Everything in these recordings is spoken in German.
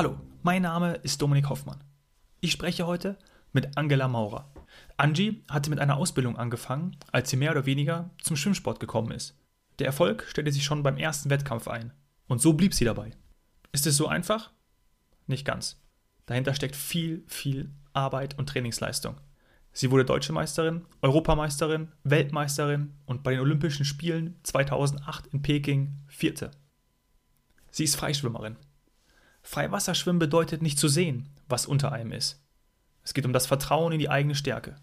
Hallo, mein Name ist Dominik Hoffmann. Ich spreche heute mit Angela Maurer. Angie hatte mit einer Ausbildung angefangen, als sie mehr oder weniger zum Schwimmsport gekommen ist. Der Erfolg stellte sich schon beim ersten Wettkampf ein. Und so blieb sie dabei. Ist es so einfach? Nicht ganz. Dahinter steckt viel, viel Arbeit und Trainingsleistung. Sie wurde Deutsche Meisterin, Europameisterin, Weltmeisterin und bei den Olympischen Spielen 2008 in Peking Vierte. Sie ist Freischwimmerin. Freiwasserschwimmen bedeutet nicht zu sehen, was unter einem ist. Es geht um das Vertrauen in die eigene Stärke.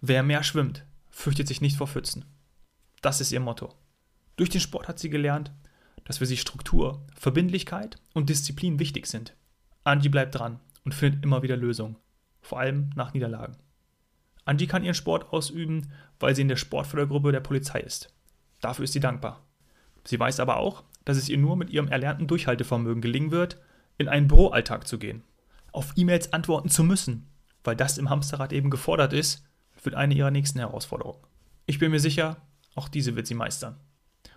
Wer mehr schwimmt, fürchtet sich nicht vor Pfützen. Das ist ihr Motto. Durch den Sport hat sie gelernt, dass für sie Struktur, Verbindlichkeit und Disziplin wichtig sind. Angie bleibt dran und findet immer wieder Lösungen, vor allem nach Niederlagen. Angie kann ihren Sport ausüben, weil sie in der Sportfördergruppe der Polizei ist. Dafür ist sie dankbar. Sie weiß aber auch, dass es ihr nur mit ihrem erlernten Durchhaltevermögen gelingen wird, in einen Büroalltag zu gehen. Auf E-Mails antworten zu müssen, weil das im Hamsterrad eben gefordert ist, wird eine ihrer nächsten Herausforderungen. Ich bin mir sicher, auch diese wird sie meistern.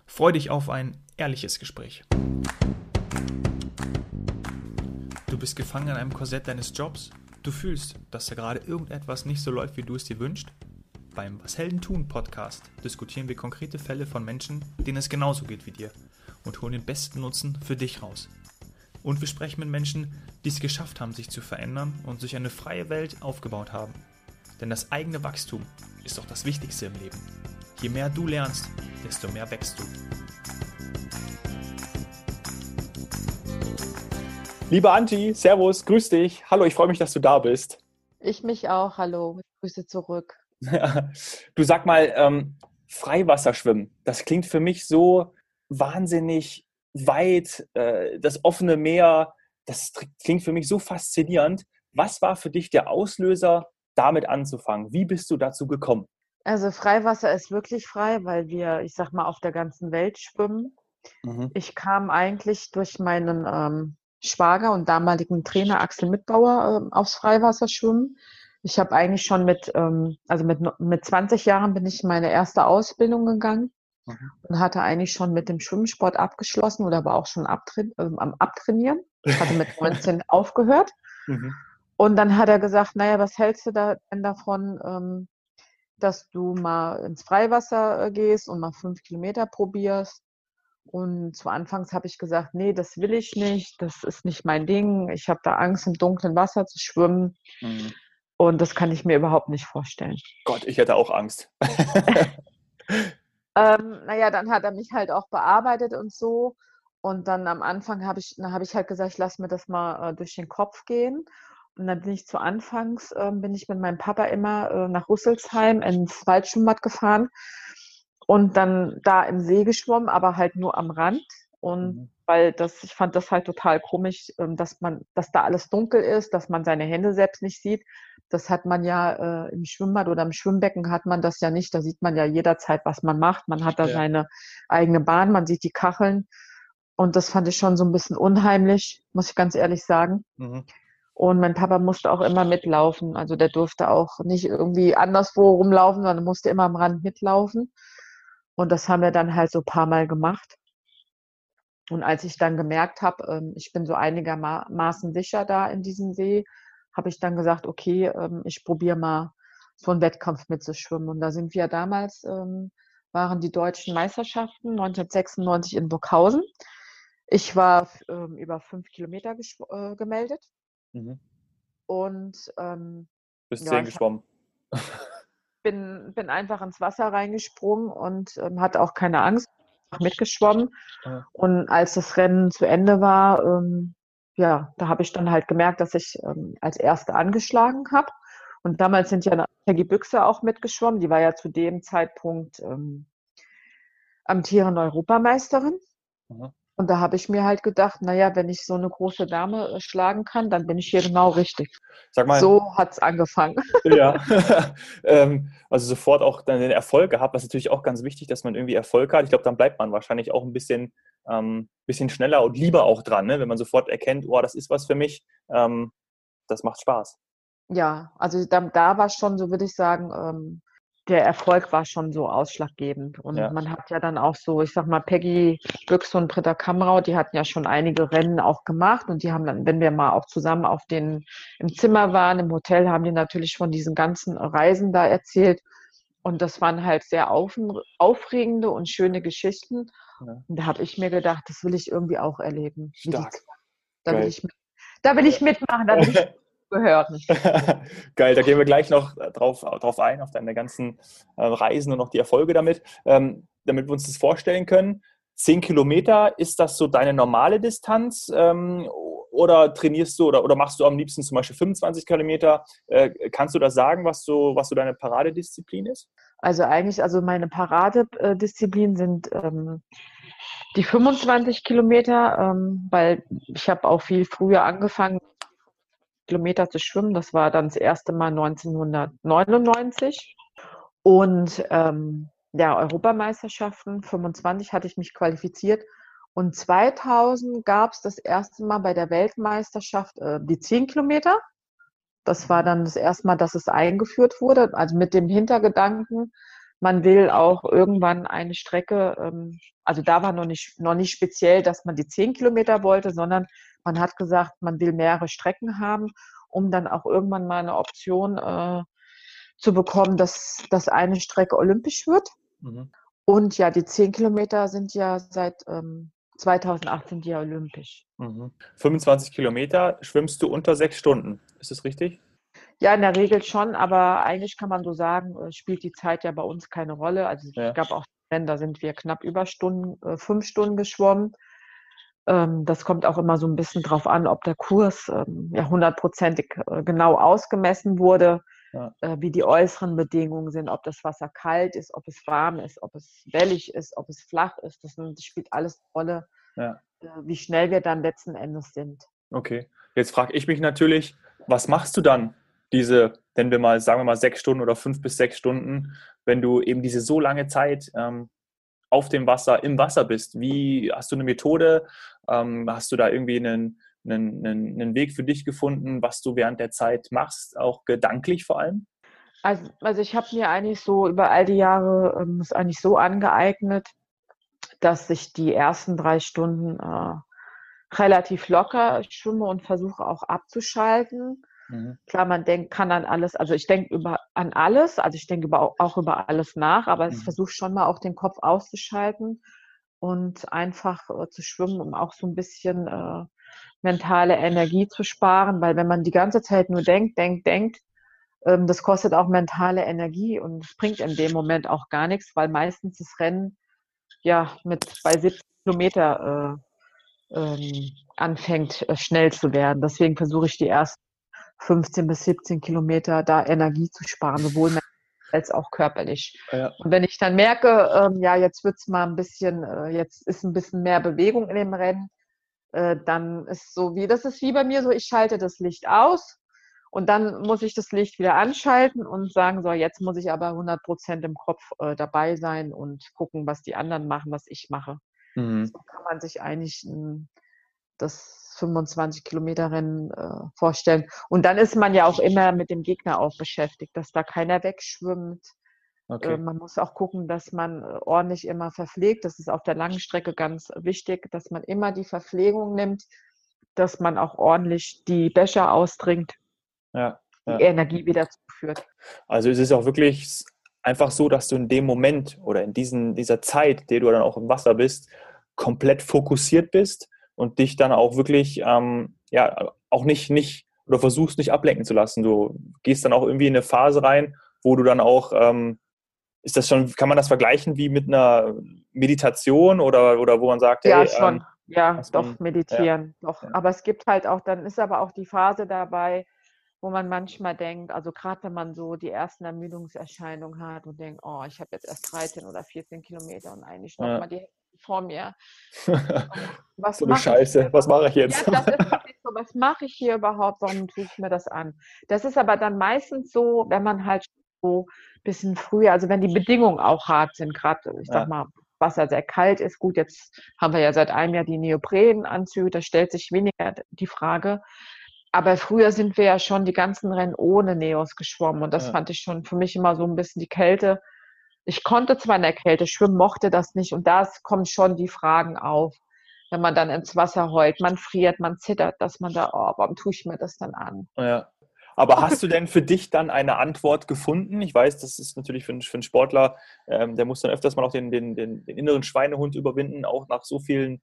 Freu dich auf ein ehrliches Gespräch. Du bist gefangen in einem Korsett deines Jobs. Du fühlst, dass da gerade irgendetwas nicht so läuft, wie du es dir wünschst. Beim Was Helden tun Podcast diskutieren wir konkrete Fälle von Menschen, denen es genauso geht wie dir und holen den besten Nutzen für dich raus. Und wir sprechen mit Menschen, die es geschafft haben, sich zu verändern und sich eine freie Welt aufgebaut haben. Denn das eigene Wachstum ist doch das Wichtigste im Leben. Je mehr du lernst, desto mehr wächst du. Liebe Anti, Servus, grüß dich. Hallo, ich freue mich, dass du da bist. Ich mich auch. Hallo, Grüße zurück. du sag mal, ähm, Freiwasserschwimmen, das klingt für mich so wahnsinnig weit, äh, das offene Meer, das klingt für mich so faszinierend. Was war für dich der Auslöser, damit anzufangen? Wie bist du dazu gekommen? Also Freiwasser ist wirklich frei, weil wir, ich sag mal, auf der ganzen Welt schwimmen. Mhm. Ich kam eigentlich durch meinen ähm, Schwager und damaligen Trainer Axel Mitbauer äh, aufs Freiwasser schwimmen. Ich habe eigentlich schon mit, ähm, also mit, mit 20 Jahren bin ich meine erste Ausbildung gegangen. Und hatte eigentlich schon mit dem Schwimmsport abgeschlossen oder war auch schon abtra äh, am Abtrainieren. Ich hatte mit 19 aufgehört. Mhm. Und dann hat er gesagt, naja, was hältst du da denn davon, ähm, dass du mal ins Freiwasser äh, gehst und mal fünf Kilometer probierst? Und zu Anfangs habe ich gesagt, nee, das will ich nicht, das ist nicht mein Ding. Ich habe da Angst, im dunklen Wasser zu schwimmen. Mhm. Und das kann ich mir überhaupt nicht vorstellen. Gott, ich hätte auch Angst. ähm, naja, dann hat er mich halt auch bearbeitet und so. Und dann am Anfang habe ich, hab ich halt gesagt, ich lasse mir das mal äh, durch den Kopf gehen. Und dann bin ich zu Anfangs, äh, bin ich mit meinem Papa immer äh, nach Rüsselsheim ins Waldschwimmbad gefahren und dann da im See geschwommen, aber halt nur am Rand. Und mhm. weil das, ich fand das halt total komisch, ähm, dass man, dass da alles dunkel ist, dass man seine Hände selbst nicht sieht. Das hat man ja äh, im Schwimmbad oder im Schwimmbecken hat man das ja nicht. Da sieht man ja jederzeit, was man macht. Man hat da ja. seine eigene Bahn, man sieht die Kacheln. Und das fand ich schon so ein bisschen unheimlich, muss ich ganz ehrlich sagen. Mhm. Und mein Papa musste auch immer mitlaufen. Also der durfte auch nicht irgendwie anderswo rumlaufen, sondern musste immer am Rand mitlaufen. Und das haben wir dann halt so ein paar Mal gemacht. Und als ich dann gemerkt habe, ähm, ich bin so einigermaßen sicher da in diesem See, habe ich dann gesagt, okay, ähm, ich probiere mal so einen Wettkampf mitzuschwimmen. Und da sind wir damals, ähm, waren die deutschen Meisterschaften 1996 in Burghausen. Ich war über fünf Kilometer äh, gemeldet. Mhm. Und ähm, bist ja, zehn geschwommen. bin, bin einfach ins Wasser reingesprungen und ähm, hatte auch keine Angst, mitgeschwommen. Ja. Und als das Rennen zu Ende war, ähm, ja, da habe ich dann halt gemerkt, dass ich ähm, als Erste angeschlagen habe. Und damals sind ja Peggy Büchse auch mitgeschwommen. Die war ja zu dem Zeitpunkt ähm, amtierende Europameisterin. Mhm. Und da habe ich mir halt gedacht, naja, wenn ich so eine große Dame äh, schlagen kann, dann bin ich hier genau richtig. Sag mal, so hat es angefangen. Ja, ähm, also sofort auch dann den Erfolg gehabt, was natürlich auch ganz wichtig, dass man irgendwie Erfolg hat. Ich glaube, dann bleibt man wahrscheinlich auch ein bisschen, ähm, bisschen schneller und lieber auch dran, ne? wenn man sofort erkennt, oh, das ist was für mich, ähm, das macht Spaß. Ja, also da, da war schon, so würde ich sagen, ähm, der Erfolg war schon so ausschlaggebend. Und Ja. man hat ja dann auch so, ich sag mal, Peggy Büchs und Britta Kamrau, die hatten ja schon einige Rennen auch gemacht und die haben dann, wenn wir mal auch zusammen auf den, im Zimmer waren, im Hotel, haben die natürlich von diesen ganzen Reisen da erzählt. Und das waren halt sehr auf, aufregende und schöne Geschichten. Ja. Und da habe ich mir gedacht, das will ich irgendwie auch erleben. Stark. Da will, ich da will ich mitmachen, da will ich gehören. Geil, da gehen wir gleich noch drauf, drauf ein, auf deine ganzen äh, Reisen und noch die Erfolge damit. Ähm, damit wir uns das vorstellen können. Zehn Kilometer, ist das so deine normale Distanz? Ähm, oder trainierst du oder, oder machst du am liebsten zum Beispiel 25 Kilometer? Äh, kannst du das sagen, was so, was so deine Paradedisziplin ist? Also eigentlich, also meine Paradedisziplinen sind ähm, die 25 Kilometer, ähm, weil ich habe auch viel früher angefangen, Kilometer zu schwimmen. Das war dann das erste Mal 1999. Und ähm, ja, Europameisterschaften, 25 hatte ich mich qualifiziert. Und 2000 gab es das erste Mal bei der Weltmeisterschaft äh, die 10 Kilometer. Das war dann das erste Mal, dass es eingeführt wurde. Also mit dem Hintergedanken, man will auch irgendwann eine Strecke, ähm, also da war noch nicht, noch nicht speziell, dass man die 10 Kilometer wollte, sondern man hat gesagt, man will mehrere Strecken haben, um dann auch irgendwann mal eine Option äh, zu bekommen, dass, dass eine Strecke olympisch wird. Mhm. Und ja, die 10 Kilometer sind ja seit ähm, 2018 die olympisch. Mhm. 25 Kilometer schwimmst du unter sechs Stunden. Ist das richtig? Ja, in der Regel schon, aber eigentlich kann man so sagen, äh, spielt die Zeit ja bei uns keine Rolle. Also Ja. ich glaube auch, wenn, da sind wir knapp über Stunden, äh, fünf Stunden geschwommen. Ähm, das kommt auch immer so ein bisschen drauf an, ob der Kurs ähm, ja hundertprozentig äh, genau ausgemessen wurde, Ja. wie die äußeren Bedingungen sind, ob das Wasser kalt ist, ob es warm ist, ob es wellig ist, ob es flach ist. Das, das spielt alles eine Rolle, Ja. wie schnell wir dann letzten Endes sind. Okay. Jetzt frage ich mich natürlich, was machst du dann, diese, wenn wir mal, sagen wir mal, sechs Stunden oder fünf bis sechs Stunden, wenn du eben diese so lange Zeit ähm, auf dem Wasser, im Wasser bist? Wie hast du eine Methode? Ähm, hast du da irgendwie einen, einen, einen, einen Weg für dich gefunden, was du während der Zeit machst, auch gedanklich vor allem? Also, also ich habe mir eigentlich so über all die Jahre ähm, es eigentlich so angeeignet, dass ich die ersten drei Stunden äh, relativ locker schwimme und versuche auch abzuschalten. Mhm. Klar, man denkt, kann an alles, also ich denke über an alles, also ich denke über, auch über alles nach, aber ich Mhm. versuche schon mal auch den Kopf auszuschalten und einfach äh, zu schwimmen, um auch so ein bisschen äh, mentale Energie zu sparen, weil wenn man die ganze Zeit nur denkt, denkt, denkt, ähm, das kostet auch mentale Energie und es bringt in dem Moment auch gar nichts, weil meistens das Rennen ja mit bei 70 Kilometer äh, ähm, anfängt, äh, schnell zu werden. Deswegen versuche ich die ersten 15 bis 17 Kilometer da Energie zu sparen, sowohl als auch körperlich. Ja. Und wenn ich dann merke, ähm, ja, jetzt wird's mal ein bisschen, äh, jetzt ist ein bisschen mehr Bewegung in dem Rennen, äh, dann ist so wie, das ist wie bei mir so, ich schalte das Licht aus und dann muss ich das Licht wieder anschalten und sagen, so, jetzt muss ich aber 100 Prozent im Kopf äh, dabei sein und gucken, was die anderen machen, was ich mache. Mhm. So kann man sich eigentlich ein, das 25 Kilometer Rennen äh, vorstellen. Und dann ist man ja auch immer mit dem Gegner auch beschäftigt, dass da keiner wegschwimmt. Okay. Äh, man muss auch gucken, dass man äh, ordentlich immer verpflegt. Das ist auf der langen Strecke ganz wichtig, dass man immer die Verpflegung nimmt, dass man auch ordentlich die Becher austrinkt, Ja. die Ja. Energie wieder zuführt. Also es ist auch wirklich einfach so, dass du in dem Moment oder in diesen, dieser Zeit, der du dann auch im Wasser bist, komplett fokussiert bist und dich dann auch wirklich, ähm, ja, auch nicht, nicht oder versuchst nicht ablenken zu lassen. Du gehst dann auch irgendwie in eine Phase rein, wo du dann auch, ähm, ist das schon, kann man das vergleichen wie mit einer Meditation oder, oder wo man sagt, Ja, hey, schon. Ähm, ja, doch, man- meditieren. Doch. ja. Aber es gibt halt auch, dann ist aber auch die Phase dabei, wo man manchmal denkt, also gerade wenn man so die ersten Ermüdungserscheinungen hat und denkt, oh, ich habe jetzt erst 13 oder 14 Kilometer und eigentlich noch Ja. mal die Hälfte vor mir. Was so eine mache ich Scheiße, was mache ich Ja, jetzt? das ist so, was mache ich hier überhaupt? Warum tue ich mir das an? Das ist aber dann meistens so, wenn man halt so ein bisschen früher, also wenn die Bedingungen auch hart sind, gerade, ich Ja. sag mal, Wasser sehr kalt ist. Gut, jetzt haben wir ja seit einem Jahr die Neoprenanzüge, da stellt sich weniger die Frage. Aber früher sind wir ja schon die ganzen Rennen ohne Neos geschwommen und das Ja. fand ich schon für mich immer so ein bisschen die Kälte. Ich konnte zwar in der Kälte schwimmen, mochte das nicht und da kommen schon die Fragen auf, wenn man dann ins Wasser heult, man friert, man zittert, dass man da, oh, warum tue ich mir das dann an? Ja. Aber hast du denn für dich dann eine Antwort gefunden? Ich weiß, das ist natürlich für einen, für einen Sportler, ähm, der muss dann öfters mal auch den, den, den, den inneren Schweinehund überwinden, auch nach so vielen,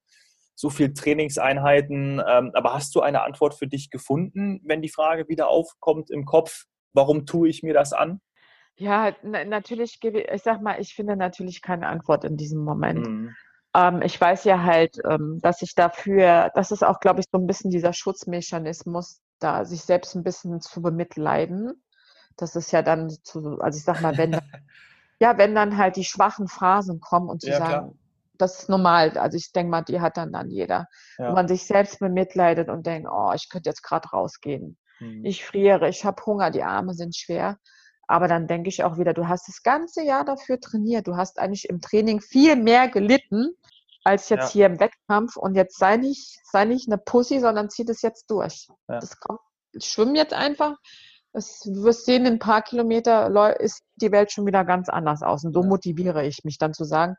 so vielen Trainingseinheiten. Ähm, aber hast du eine Antwort für dich gefunden, wenn die Frage wieder aufkommt im Kopf, warum tue ich mir das an? Ja, na, natürlich, gebe ich ich sag mal, ich finde natürlich keine Antwort in diesem Moment. Mhm. Ähm, ich weiß ja halt, ähm, dass ich dafür, das ist auch, glaube ich, so ein bisschen dieser Schutzmechanismus, da sich selbst ein bisschen zu bemitleiden. Das ist ja dann zu, also ich sag mal, wenn, dann- ja, wenn dann halt die schwachen Phasen kommen und zu Ja, klar. Das ist normal. Also ich denke mal, die hat dann dann jeder. Ja. Wo man sich selbst bemitleidet und denkt, oh, ich könnte jetzt gerade rausgehen. Mhm. Ich friere, ich habe Hunger, die Arme sind schwer. Aber dann denke ich auch wieder, du hast das ganze Jahr dafür trainiert. Du hast eigentlich im Training viel mehr gelitten als jetzt Ja. hier im Wettkampf. Und jetzt sei nicht, sei nicht eine Pussy, sondern zieh das jetzt durch. Ja. Das kommt, schwimm jetzt einfach. Das, du wirst sehen, in ein paar Kilometer ist die Welt schon wieder ganz anders aus. Und so motiviere ich mich dann zu sagen,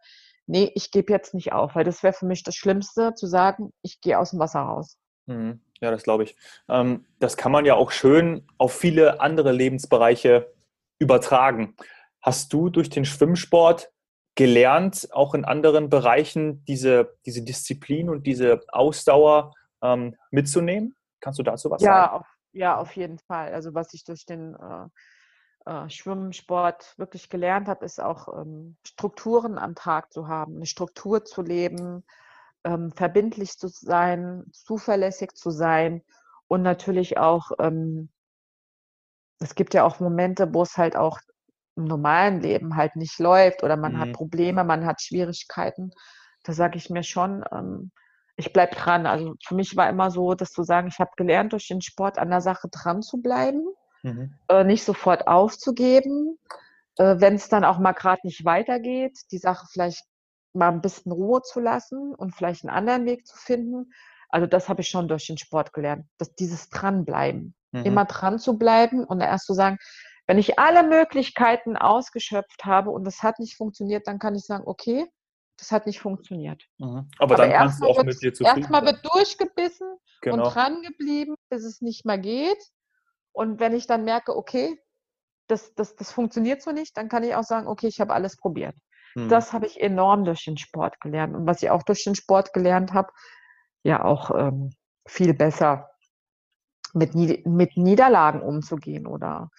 nee, ich gebe jetzt nicht auf, weil das wäre für mich das Schlimmste, zu sagen, ich gehe aus dem Wasser raus. Mhm. Ja, das glaube ich. Ähm, das kann man ja auch schön auf viele andere Lebensbereiche übertragen. Hast du durch den Schwimmsport gelernt, auch in anderen Bereichen diese, diese Disziplin und diese Ausdauer ähm, mitzunehmen? Kannst du dazu was Ja, sagen? auf, ja, auf jeden Fall. Also was ich durch den äh, äh, Schwimmsport wirklich gelernt habe, ist auch ähm, Strukturen am Tag zu haben, eine Struktur zu leben, ähm, verbindlich zu sein, zuverlässig zu sein und natürlich auch, ähm, es gibt ja auch Momente, wo es halt auch im normalen Leben halt nicht läuft oder man Mhm. hat Probleme, man hat Schwierigkeiten. Da sage ich mir schon, ähm, ich bleibe dran. Also für mich war immer so, dass zu sagen, ich habe gelernt, durch den Sport an der Sache dran zu bleiben, Mhm. äh, nicht sofort aufzugeben, äh, wenn es dann auch mal gerade nicht weitergeht, die Sache vielleicht mal ein bisschen Ruhe zu lassen und vielleicht einen anderen Weg zu finden. Also das habe ich schon durch den Sport gelernt, dass dieses Dranbleiben, Mhm. immer dran zu bleiben und erst zu sagen, wenn ich alle Möglichkeiten ausgeschöpft habe und das hat nicht funktioniert, dann kann ich sagen, okay, das hat nicht funktioniert. Mhm. Aber, dann kannst du auch wird, mit dir zufrieden erstmal wird durchgebissen und Genau. dran geblieben, bis es nicht mehr geht. Und wenn ich dann merke, okay, das, das, das funktioniert so nicht, dann kann ich auch sagen, okay, ich habe alles probiert. Mhm. Das habe ich enorm durch den Sport gelernt. Und was ich auch durch den Sport gelernt habe, ja auch ähm, viel besser mit, mit Niederlagen umzugehen oder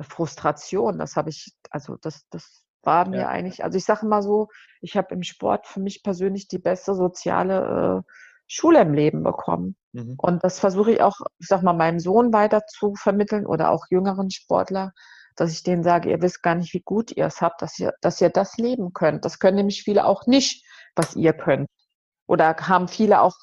Frustration. Das habe ich, also das, das war mir Ja. eigentlich, also ich sage mal so, ich habe im Sport für mich persönlich die beste soziale äh, Schule im Leben bekommen. Mhm. Und das versuche ich auch, ich sag mal, meinem Sohn weiter zu vermitteln oder auch jüngeren Sportler, dass ich denen sage, ihr wisst gar nicht, wie gut ihr es habt, dass ihr, dass ihr das leben könnt. Das können nämlich viele auch nicht, was ihr könnt. Oder haben viele auch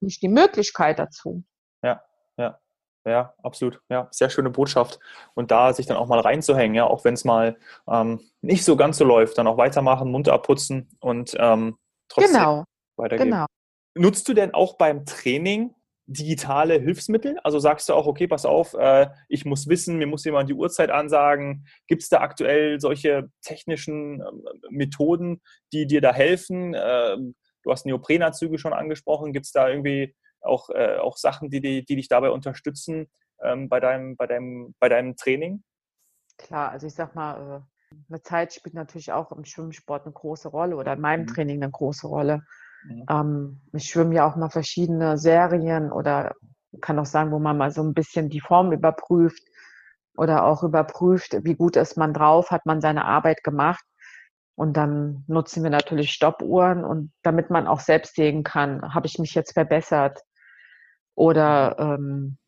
nicht die Möglichkeit dazu. Ja, ja, ja, absolut. Ja, sehr schöne Botschaft. Und da sich dann auch mal reinzuhängen, ja, auch wenn es mal ähm, nicht so ganz so läuft, dann auch weitermachen, Mund abputzen und ähm, trotzdem Genau, weitergehen. genau. Nutzt du denn auch beim Training digitale Hilfsmittel? Also sagst du auch, okay, pass auf, äh, ich muss wissen, mir muss jemand die Uhrzeit ansagen. Gibt es da aktuell solche technischen ähm, Methoden, die dir da helfen? Ähm, du hast Neoprenanzüge schon angesprochen. Gibt es da irgendwie auch, äh, auch Sachen, die, die, die dich dabei unterstützen ähm, bei, deinem, bei, deinem, bei deinem Training? Klar, also ich sag mal, äh, eine Zeit spielt natürlich auch im Schwimmsport eine große Rolle oder in meinem Mhm. Training eine große Rolle. Mhm. Ähm, ich schwimme ja auch mal verschiedene Serien oder kann auch sagen, wo man mal so ein bisschen die Form überprüft oder auch überprüft, wie gut ist man drauf, hat man seine Arbeit gemacht. Und dann nutzen wir natürlich Stoppuhren und damit man auch selbst sehen kann, habe ich mich jetzt verbessert oder ähm,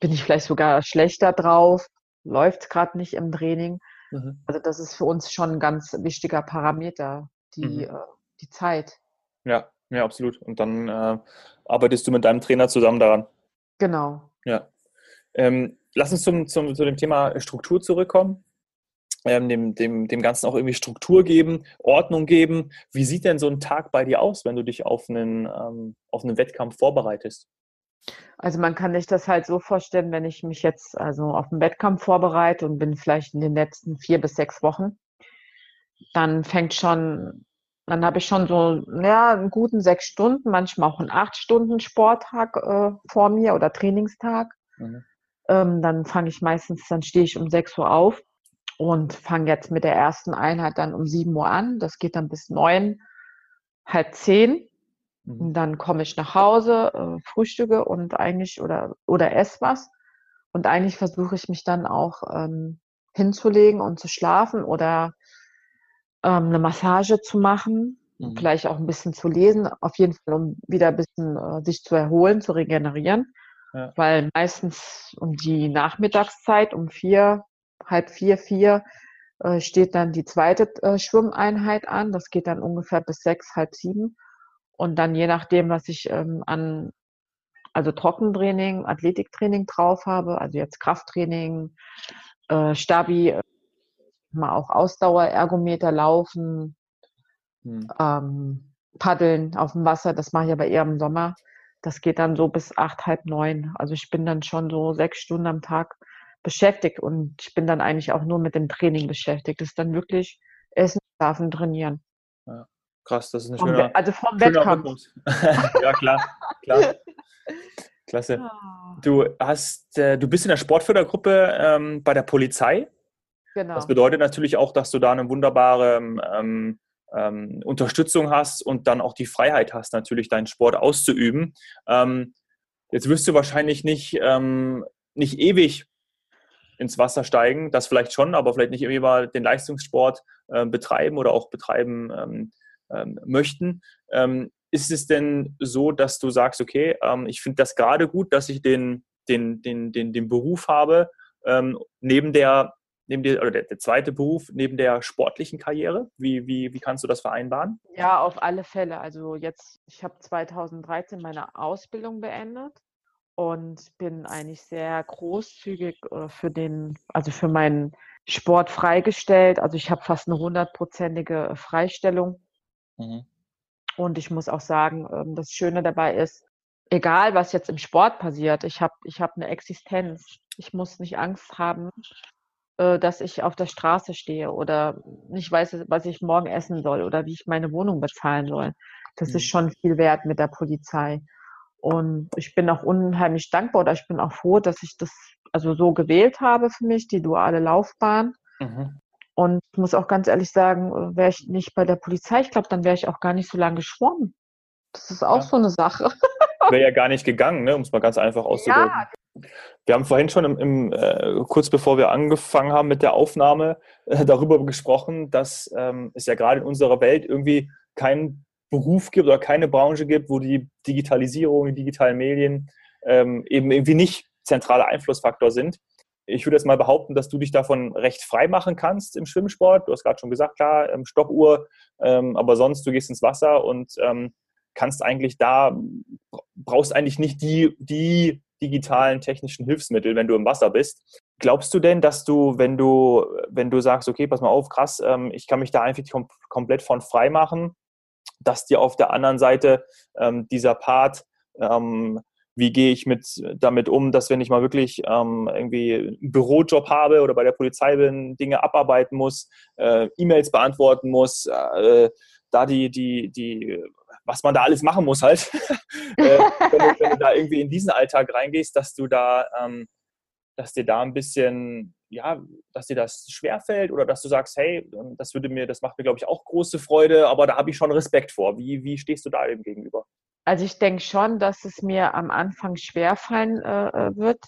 bin ich vielleicht sogar schlechter drauf, läuft gerade nicht im Training. Mhm. Also das ist für uns schon ein ganz wichtiger Parameter, die, Mhm. äh, die Zeit. Ja, ja, absolut. Und dann äh, arbeitest du mit deinem Trainer zusammen daran. Genau. Ja. Ähm, lass uns zum, zum, zu dem Thema Struktur zurückkommen. Ähm, dem, dem, dem Ganzen auch irgendwie Struktur geben, Ordnung geben. Wie sieht denn so ein Tag bei dir aus, wenn du dich auf einen, ähm, auf einen Wettkampf vorbereitest? Also man kann sich das halt so vorstellen, wenn ich mich jetzt also auf den Wettkampf vorbereite und bin vielleicht in den letzten vier bis sechs Wochen, dann fängt schon, dann habe ich schon so ja, einen guten sechs Stunden, manchmal auch einen acht Stunden Sporttag äh, vor mir oder Trainingstag. Mhm. Ähm, dann fange ich meistens, dann stehe ich um sechs Uhr auf und fange jetzt mit der ersten Einheit dann um sieben Uhr an. Das geht dann bis neun, halb zehn. Mhm. Und dann komme ich nach Hause, äh, frühstücke und eigentlich oder, oder esse was. Und eigentlich versuche ich mich dann auch ähm, hinzulegen und zu schlafen oder ähm, eine Massage zu machen, mhm. vielleicht auch ein bisschen zu lesen, auf jeden Fall, um wieder ein bisschen äh, sich zu erholen, zu regenerieren. Ja. Weil meistens um die Nachmittagszeit, um vier, halb vier, vier, äh, steht dann die zweite äh, Schwimmeinheit an. Das geht dann ungefähr bis sechs, halb sieben. Und dann je nachdem, was ich ähm, an, also Trockentraining, Athletiktraining drauf habe, also jetzt Krafttraining, äh, Stabi, mal auch Ausdauer, Ergometer, Laufen, hm. ähm, Paddeln auf dem Wasser, das mache ich aber eher im Sommer. Das geht dann so bis acht, halb neun. Also ich bin dann schon so sechs Stunden am Tag beschäftigt und ich bin dann eigentlich auch nur mit dem Training beschäftigt. Das ist dann wirklich Essen, Schlafen, Trainieren. Ja. Krass, das ist ein schöner, also vom Wettkampf. ja, klar, klar. Klasse. Ah. Du hast, äh, du bist in der Sportfördergruppe ähm, bei der Polizei. Genau. Das bedeutet natürlich auch, dass du da eine wunderbare ähm, ähm, Unterstützung hast und dann auch die Freiheit hast, natürlich deinen Sport auszuüben. Ähm, jetzt wirst du wahrscheinlich nicht, ähm, nicht ewig ins Wasser steigen, das vielleicht schon, aber vielleicht nicht immer den Leistungssport äh, betreiben oder auch betreiben ähm, ähm, möchten. Ähm, ist es denn so, dass du sagst, okay, ähm, ich finde das gerade gut, dass ich den, den, den, den, den Beruf habe, ähm, neben der, neben der, oder der, der, zweite Beruf, neben der sportlichen Karriere? Wie, wie, wie kannst du das vereinbaren? Ja, auf alle Fälle. Also jetzt, ich habe 2013 meine Ausbildung beendet und bin eigentlich sehr großzügig äh, für den, also für meinen Sport freigestellt. Also ich habe fast eine hundertprozentige Freistellung Mhm. Und ich muss auch sagen, ähm, das Schöne dabei ist, egal was jetzt im Sport passiert, ich habe ich hab eine Existenz. Ich muss nicht Angst haben, dass ich auf der Straße stehe oder nicht weiß, was ich morgen essen soll oder wie ich meine Wohnung bezahlen soll. Das mhm. ist schon viel wert mit der Polizei. Und ich bin auch unheimlich dankbar oder ich bin auch froh, dass ich das also so gewählt habe für mich, die duale Laufbahn. Mhm. Und ich muss auch ganz ehrlich sagen, äh, wäre ich nicht bei der Polizei, ich glaube, dann wäre ich auch gar nicht so lange geschwommen. Das ist auch ja. so eine Sache. Wäre ja gar nicht gegangen, ne? um es mal ganz einfach auszudrücken. Ja. Wir haben vorhin schon im, im äh, kurz bevor wir angefangen haben mit der Aufnahme äh, darüber gesprochen, dass ähm, es ja gerade in unserer Welt irgendwie keinen Beruf gibt oder keine Branche gibt, wo die Digitalisierung, die digitalen Medien ähm, eben irgendwie nicht zentraler Einflussfaktor sind ich würde jetzt mal behaupten, dass du dich davon recht frei machen kannst im Schwimmsport. Du hast gerade schon gesagt, klar, ähm, Stoppuhr, ähm, aber sonst, du gehst ins Wasser und ähm, kannst eigentlich da, brauchst eigentlich nicht die, die digitalen technischen Hilfsmittel, wenn du im Wasser bist. Glaubst du denn, dass du, wenn du, wenn du sagst, okay, pass mal auf, krass, ich kann mich da einfach kom komplett von frei machen, dass dir auf der anderen Seite dieser Part wie gehe ich mit, damit um, dass wenn ich mal wirklich ähm, irgendwie einen Bürojob habe oder bei der Polizei bin, Dinge abarbeiten muss, äh, E-Mails beantworten muss, äh, da die, die, die, was man da alles machen muss halt, äh, wenn, du, wenn, du, da irgendwie in diesen Alltag reingehst, dass du da, ähm, dass dir da ein bisschen, ja, dass dir das schwerfällt oder dass du sagst, hey, das würde mir, das macht mir, glaube ich, auch große Freude, aber da habe ich schon Respekt vor. Wie, wie stehst du da dem gegenüber? Also ich denke schon, dass es mir am Anfang schwerfallen äh, äh, wird,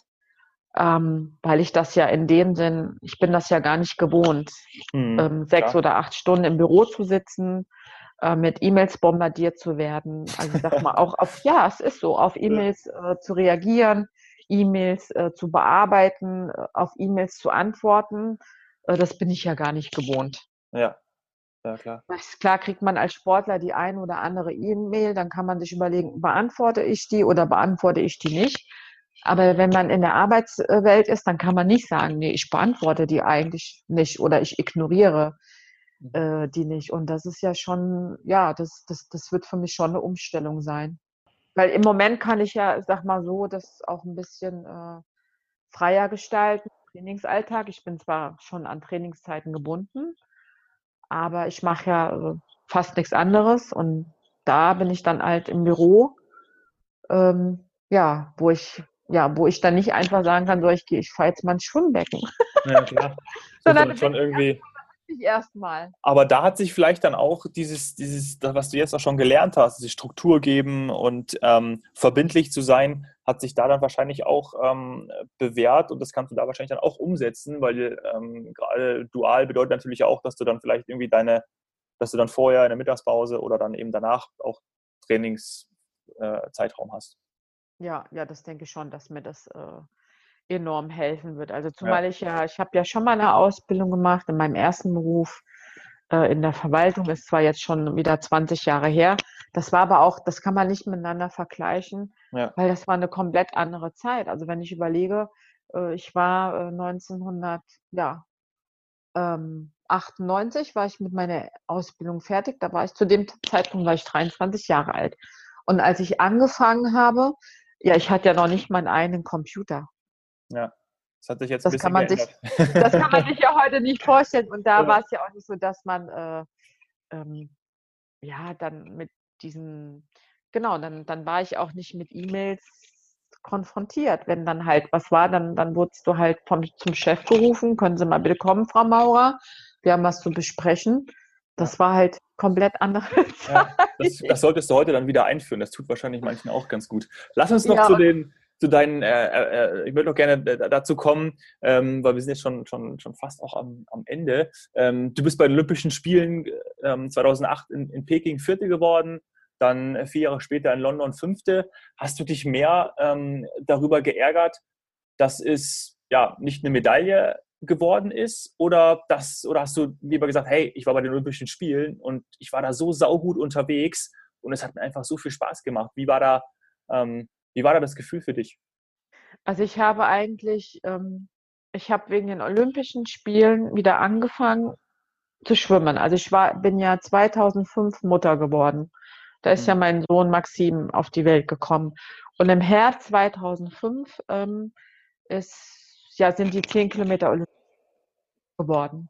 ähm, weil ich das ja in dem Sinn, ich bin das ja gar nicht gewohnt, mhm, ähm, sechs klar. oder acht Stunden im Büro zu sitzen, äh, mit E-Mails bombardiert zu werden. Also ich sag mal auch auf, ja, es ist so, auf E-Mails äh, zu reagieren, E-Mails äh, zu bearbeiten, äh, auf E-Mails zu antworten. das bin ich ja gar nicht gewohnt. Ja, ja, klar. Klar kriegt man als Sportler die ein oder andere E-Mail, dann kann man sich überlegen, beantworte ich die oder beantworte ich die nicht. Aber wenn man in der Arbeitswelt ist, dann kann man nicht sagen, nee, ich beantworte die eigentlich nicht oder ich ignoriere. Äh, die nicht. Und das ist ja schon, ja, das, das, das wird für mich schon eine Umstellung sein. Weil im Moment kann ich ja, sag mal so, das auch ein bisschen äh, freier gestalten, Trainingsalltag. Ich bin zwar schon an Trainingszeiten gebunden, aber ich mache ja äh, fast nichts anderes und da bin ich dann halt im Büro, ähm, ja, wo ich ja, wo ich dann nicht einfach sagen kann, so ich gehe, ich fahre jetzt mal ins Schwimmbecken. Ja, klar. Sondern schon irgendwie erstmal. Aber da hat sich vielleicht dann auch dieses, dieses, was du jetzt auch schon gelernt hast, diese Struktur geben und ähm, verbindlich zu sein, hat sich da dann wahrscheinlich auch ähm, bewährt und das kannst du da wahrscheinlich dann auch umsetzen, weil ähm, gerade dual bedeutet natürlich auch, dass du dann vielleicht irgendwie deine, dass du dann vorher in der Mittagspause oder dann eben danach auch Trainingszeitraum äh, hast. Ja, ja, das denke ich schon, dass mir das äh, enorm helfen wird. Also zumal ja. ich ja, ich habe ja schon mal eine Ausbildung gemacht in meinem ersten Beruf äh, in der Verwaltung, ist zwar jetzt schon wieder 20 Jahre her. Das war aber auch, das kann man nicht miteinander vergleichen, ja. weil das war eine komplett andere Zeit. Also wenn ich überlege, äh, ich war äh, 1900, ja, ähm, 98 war ich mit meiner Ausbildung fertig. Da war ich zu dem Zeitpunkt war ich 23 Jahre alt. Und als ich angefangen habe, ja, ich hatte ja noch nicht meinen eigenen Computer. Ja, das hat sich jetzt das ein bisschen kann man sich, Das kann man sich ja heute nicht vorstellen. Und da ja. war es ja auch nicht so, dass man äh, ähm, ja dann mit diesen, genau, dann, dann war ich auch nicht mit E-Mails konfrontiert. Wenn dann halt was war, dann, dann wurdest du halt vom, zum Chef gerufen, können Sie mal bitte kommen, Frau Maurer, wir haben was zu besprechen. Das war halt komplett andere ja, das, das, solltest du heute dann wieder einführen. Das tut wahrscheinlich manchen auch ganz gut. Lass uns noch ja, zu den zu deinen, äh, äh, ich würde noch gerne dazu kommen, ähm, weil wir sind jetzt schon, schon, schon fast auch am, am Ende. Ähm, du bist bei den Olympischen Spielen ähm, 2008 in, in Peking Vierte geworden, dann vier Jahre später in London Fünfte. Hast du dich mehr ähm, darüber geärgert, dass es ja nicht eine Medaille geworden ist oder das oder hast du lieber gesagt, hey, ich war bei den Olympischen Spielen und ich war da so saugut unterwegs und es hat mir einfach so viel Spaß gemacht. Wie war da ähm, wie war da das Gefühl für dich? Also ich habe eigentlich, ähm, ich habe wegen den Olympischen Spielen wieder angefangen zu schwimmen. Also ich war, bin ja 2005 Mutter geworden. Da ist mhm. ja mein Sohn Maxim auf die Welt gekommen. Und im Herbst 2005 ähm, ist, ja, sind die 10 Kilometer Olympisch geworden.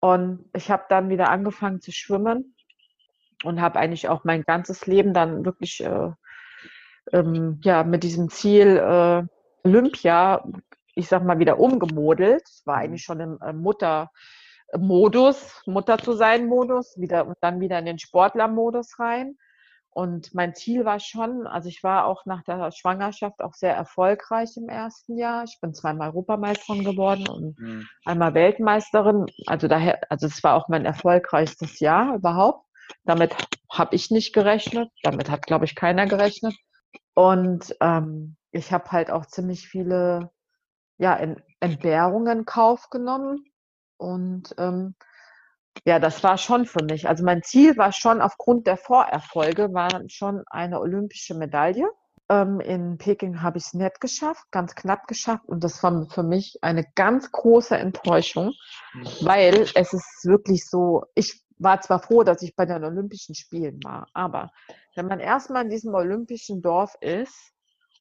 Und ich habe dann wieder angefangen zu schwimmen und habe eigentlich auch mein ganzes Leben dann wirklich äh, ähm, ja, mit diesem Ziel äh, Olympia, ich sag mal, wieder umgemodelt. Es war mhm. eigentlich schon im äh, Muttermodus, Mutter zu sein Modus, wieder und dann wieder in den Sportlermodus rein. Und mein Ziel war schon, also ich war auch nach der Schwangerschaft auch sehr erfolgreich im ersten Jahr. Ich bin zweimal Europameisterin geworden und mhm. einmal Weltmeisterin. Also daher, also es war auch mein erfolgreichstes Jahr überhaupt. Damit habe ich nicht gerechnet. Damit hat, glaube ich, keiner gerechnet. Und ähm, ich habe halt auch ziemlich viele ja, Entbehrungen in Kauf genommen. Und ähm, ja, das war schon für mich. Also mein Ziel war schon aufgrund der Vorerfolge, war schon eine olympische Medaille. Ähm, in Peking habe ich es nicht geschafft, ganz knapp geschafft. Und das war für mich eine ganz große Enttäuschung, mhm. weil es ist wirklich so, ich war zwar froh, dass ich bei den Olympischen Spielen war, aber wenn man erstmal in diesem olympischen Dorf ist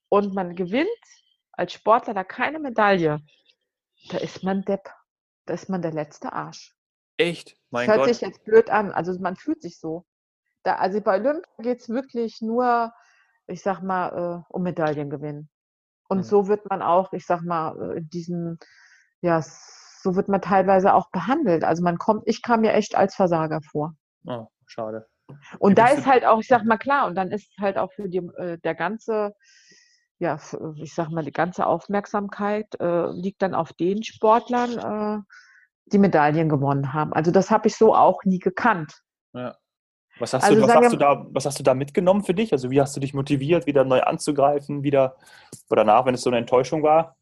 und man gewinnt als Sportler da keine Medaille, da ist man Depp. Da ist man der letzte Arsch. Echt? Mein das hört Gott. sich jetzt blöd an. Also man fühlt sich so. Da, also bei Olympia geht es wirklich nur, ich sag mal, äh, um Medaillen gewinnen. Und mhm. so wird man auch, ich sag mal, äh, in diesem, ja, so wird man teilweise auch behandelt. Also man kommt, ich kam mir echt als Versager vor. Oh, schade. Und da ist halt auch, ich sag mal klar, und dann ist halt auch für die, äh, der ganze, ja, ich sag mal, die ganze Aufmerksamkeit äh, liegt dann auf den Sportlern, äh, die Medaillen gewonnen haben. Also das habe ich so auch nie gekannt. Ja. Was hast, also du, was, hast du da, was hast du da mitgenommen für dich? Also wie hast du dich motiviert, wieder neu anzugreifen, wieder oder danach, wenn es so eine Enttäuschung war?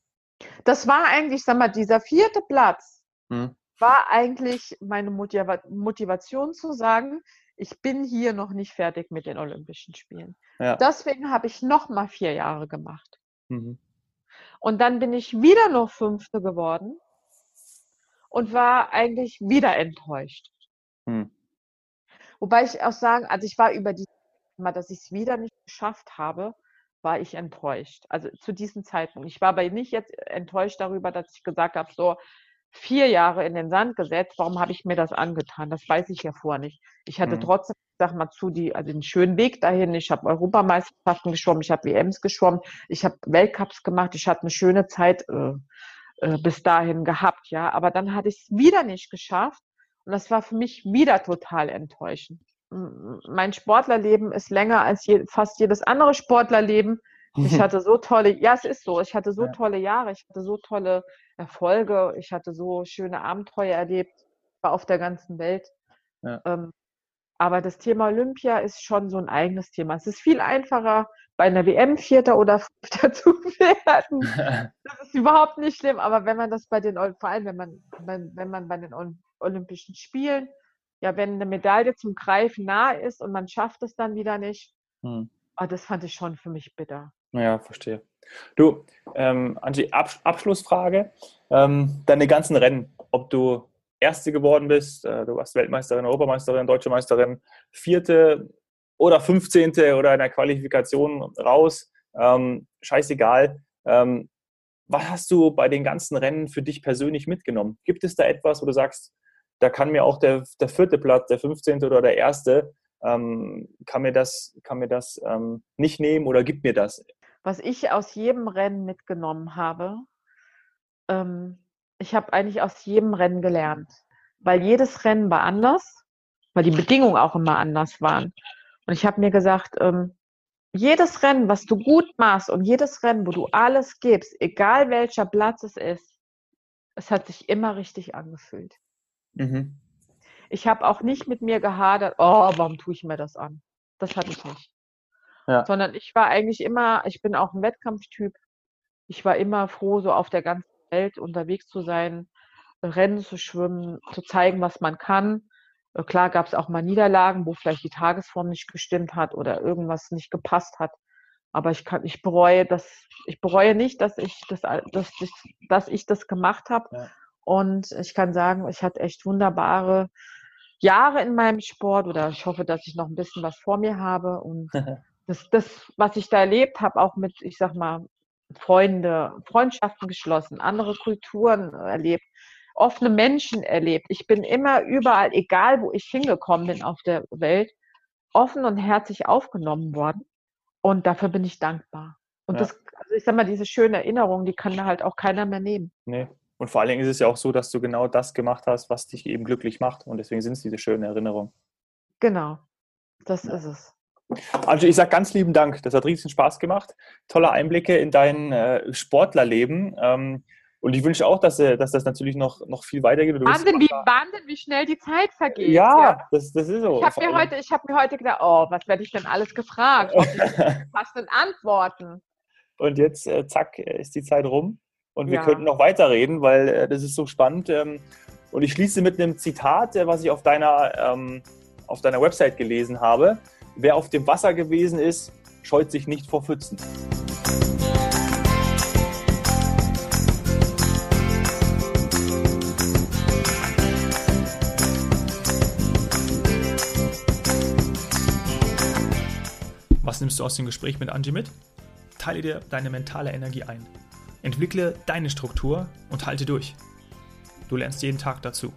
Das war eigentlich, sag mal, dieser vierte Platz hm. war eigentlich meine Motivation zu sagen, ich bin hier noch nicht fertig mit den Olympischen Spielen. Ja. Deswegen habe ich noch mal vier Jahre gemacht. Mhm. Und dann bin ich wieder noch Fünfte geworden und war eigentlich wieder enttäuscht. Mhm. Wobei ich auch sagen, also ich war über die Mal, dass ich es wieder nicht geschafft habe, war ich enttäuscht. Also zu diesem Zeitpunkt. Ich war aber nicht jetzt enttäuscht darüber, dass ich gesagt habe, so vier Jahre in den Sand gesetzt, warum habe ich mir das angetan? Das weiß ich ja vorher nicht. Ich hatte mhm. trotzdem, sag mal zu, die, also den schönen Weg dahin. Ich habe Europameisterschaften geschwommen, ich habe WMs geschwommen, ich habe Weltcups gemacht, ich hatte eine schöne Zeit äh, äh, bis dahin gehabt, ja. Aber dann hatte ich es wieder nicht geschafft und das war für mich wieder total enttäuschend. Mein Sportlerleben ist länger als je, fast jedes andere Sportlerleben. Ich hatte so tolle, ja, es ist so, ich hatte so ja. tolle Jahre, ich hatte so tolle Erfolge, ich hatte so schöne Abenteuer erlebt, war auf der ganzen Welt. Ja. Ähm, aber das Thema Olympia ist schon so ein eigenes Thema. Es ist viel einfacher, bei einer WM Vierter oder Fünfter zu werden. Das ist überhaupt nicht schlimm, aber wenn man das bei den, vor allem wenn man, wenn man bei den Olympischen Spielen, ja, wenn eine Medaille zum Greifen nahe ist und man schafft es dann wieder nicht, hm. oh, das fand ich schon für mich bitter. Ja, verstehe. Du, ähm, Angie, Abs Abschlussfrage. Ähm, deine ganzen Rennen, ob du Erste geworden bist, äh, du warst Weltmeisterin, Europameisterin, Deutsche Meisterin, Vierte oder Fünfzehnte oder in der Qualifikation raus, ähm, scheißegal. Ähm, was hast du bei den ganzen Rennen für dich persönlich mitgenommen? Gibt es da etwas, wo du sagst, da kann mir auch der, der vierte Platz, der 15. oder der erste, ähm, kann mir das, kann mir das ähm, nicht nehmen oder gibt mir das? Was ich aus jedem Rennen mitgenommen habe, ähm, ich habe eigentlich aus jedem Rennen gelernt, weil jedes Rennen war anders, weil die Bedingungen auch immer anders waren. Und ich habe mir gesagt, ähm, jedes Rennen, was du gut machst und jedes Rennen, wo du alles gibst, egal welcher Platz es ist, es hat sich immer richtig angefühlt. Mhm. Ich habe auch nicht mit mir gehadert, oh, warum tue ich mir das an? Das hatte ich nicht. Ja. Sondern ich war eigentlich immer, ich bin auch ein Wettkampftyp. Ich war immer froh, so auf der ganzen Welt unterwegs zu sein, Rennen zu schwimmen, zu zeigen, was man kann. Äh, klar gab es auch mal Niederlagen, wo vielleicht die Tagesform nicht gestimmt hat oder irgendwas nicht gepasst hat. Aber ich kann, ich bereue das, ich bereue nicht, dass ich das, dass ich, dass ich das gemacht habe. Ja. Und ich kann sagen, ich hatte echt wunderbare Jahre in meinem Sport oder ich hoffe, dass ich noch ein bisschen was vor mir habe. Und das, das was ich da erlebt habe, auch mit, ich sag mal, Freunde, Freundschaften geschlossen, andere Kulturen erlebt, offene Menschen erlebt. Ich bin immer überall, egal wo ich hingekommen bin auf der Welt, offen und herzlich aufgenommen worden. Und dafür bin ich dankbar. Und ja. das, also ich sag mal, diese schöne Erinnerung, die kann da halt auch keiner mehr nehmen. Nee. Und vor allen Dingen ist es ja auch so, dass du genau das gemacht hast, was dich eben glücklich macht. Und deswegen sind es diese schönen Erinnerungen. Genau, das ja. ist es. Also ich sage ganz lieben Dank. Das hat riesen Spaß gemacht. Tolle Einblicke in dein äh, Sportlerleben. Ähm, und ich wünsche auch, dass, äh, dass das natürlich noch, noch viel weitergeht. Wahnsinn wie, Wahnsinn, wie schnell die Zeit vergeht. Ja, ja. Das, das ist so. Ich habe mir, heute, hab mir heute gedacht, oh, was werde ich denn alles gefragt? was denn Antworten? Und jetzt, äh, zack, ist die Zeit rum. Und wir ja. könnten noch weiterreden, weil äh, das ist so spannend. Ähm, und ich schließe mit einem Zitat, äh, was ich auf deiner, ähm, auf deiner Website gelesen habe. Wer auf dem Wasser gewesen ist, scheut sich nicht vor Pfützen. Was nimmst du aus dem Gespräch mit Angie mit? Teile dir deine mentale Energie ein. Entwickle deine Struktur und halte durch. Du lernst jeden Tag dazu.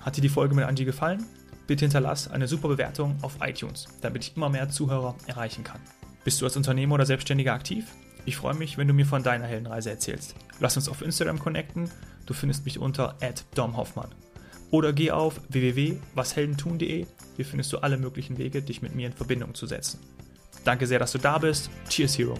Hat dir die Folge mit Angie gefallen? Bitte hinterlass eine super Bewertung auf iTunes, damit ich immer mehr Zuhörer erreichen kann. Bist du als Unternehmer oder Selbstständiger aktiv? Ich freue mich, wenn du mir von deiner Heldenreise erzählst. Lass uns auf Instagram connecten. Du findest mich unter @domhoffmann. Oder geh auf www.washeldentun.de. Hier findest du alle möglichen Wege, dich mit mir in Verbindung zu setzen. Danke sehr, dass du da bist. Cheers, Hero.